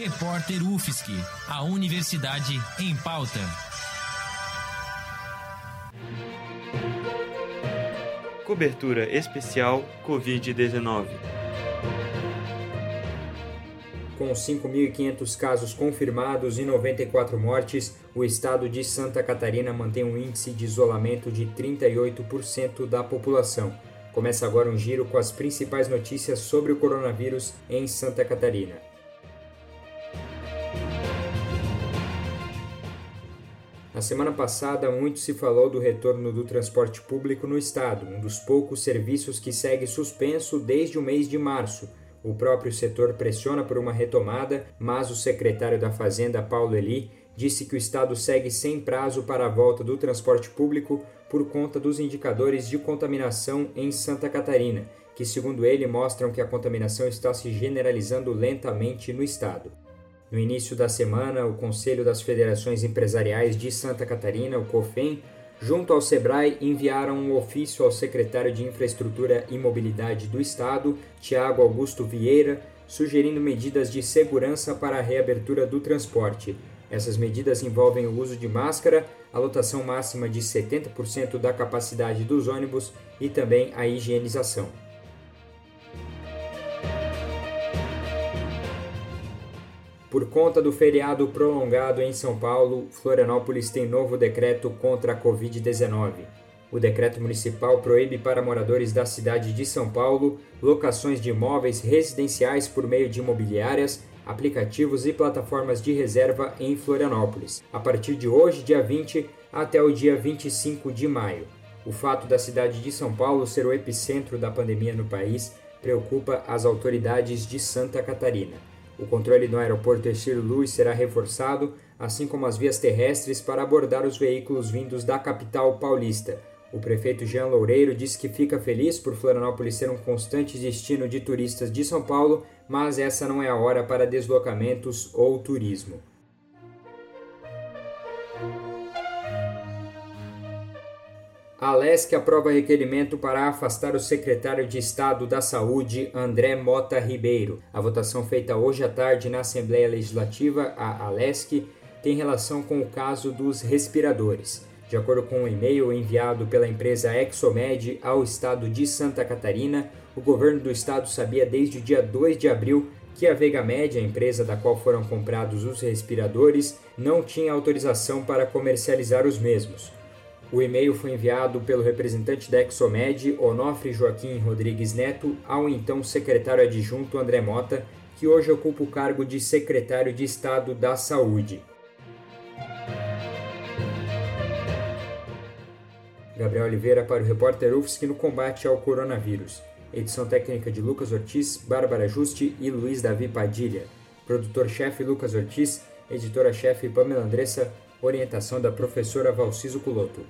Repórter UFSC, a Universidade em Pauta. Cobertura especial Covid-19. Com 5.500 casos confirmados e 94 mortes, o estado de Santa Catarina mantém um índice de isolamento de 38% da população. Começa agora um giro com as principais notícias sobre o coronavírus em Santa Catarina. Na semana passada, muito se falou do retorno do transporte público no estado, um dos poucos serviços que segue suspenso desde o mês de março. O próprio setor pressiona por uma retomada, mas o secretário da Fazenda, Paulo Eli, disse que o estado segue sem prazo para a volta do transporte público por conta dos indicadores de contaminação em Santa Catarina, que, segundo ele, mostram que a contaminação está se generalizando lentamente no estado. No início da semana, o Conselho das Federações Empresariais de Santa Catarina, o COFEM, junto ao SEBRAE, enviaram um ofício ao secretário de Infraestrutura e Mobilidade do Estado, Tiago Augusto Vieira, sugerindo medidas de segurança para a reabertura do transporte. Essas medidas envolvem o uso de máscara, a lotação máxima de 70% da capacidade dos ônibus e também a higienização. Por conta do feriado prolongado em São Paulo, Florianópolis tem novo decreto contra a Covid-19. O decreto municipal proíbe para moradores da cidade de São Paulo locações de imóveis residenciais por meio de imobiliárias, aplicativos e plataformas de reserva em Florianópolis, a partir de hoje, dia 20, até o dia 25 de maio. O fato da cidade de São Paulo ser o epicentro da pandemia no país preocupa as autoridades de Santa Catarina. O controle no aeroporto Estilo Luz será reforçado, assim como as vias terrestres para abordar os veículos vindos da capital paulista. O prefeito Jean Loureiro disse que fica feliz por Florianópolis ser um constante destino de turistas de São Paulo, mas essa não é a hora para deslocamentos ou turismo. A Alesc aprova requerimento para afastar o secretário de Estado da Saúde, André Mota Ribeiro. A votação feita hoje à tarde na Assembleia Legislativa, a Alesc, tem relação com o caso dos respiradores. De acordo com um e-mail enviado pela empresa Exomed ao estado de Santa Catarina, o governo do estado sabia desde o dia 2 de abril que a Vegamed, a empresa da qual foram comprados os respiradores, não tinha autorização para comercializar os mesmos. O e-mail foi enviado pelo representante da Exomed, Onofre Joaquim Rodrigues Neto, ao então secretário adjunto André Mota, que hoje ocupa o cargo de secretário de Estado da Saúde. Gabriel Oliveira para o repórter UFSC no combate ao coronavírus. Edição técnica de Lucas Ortiz, Bárbara Juste e Luiz Davi Padilha. Produtor-chefe Lucas Ortiz, editora-chefe Pamela Andressa, orientação da professora Valciso Culoto.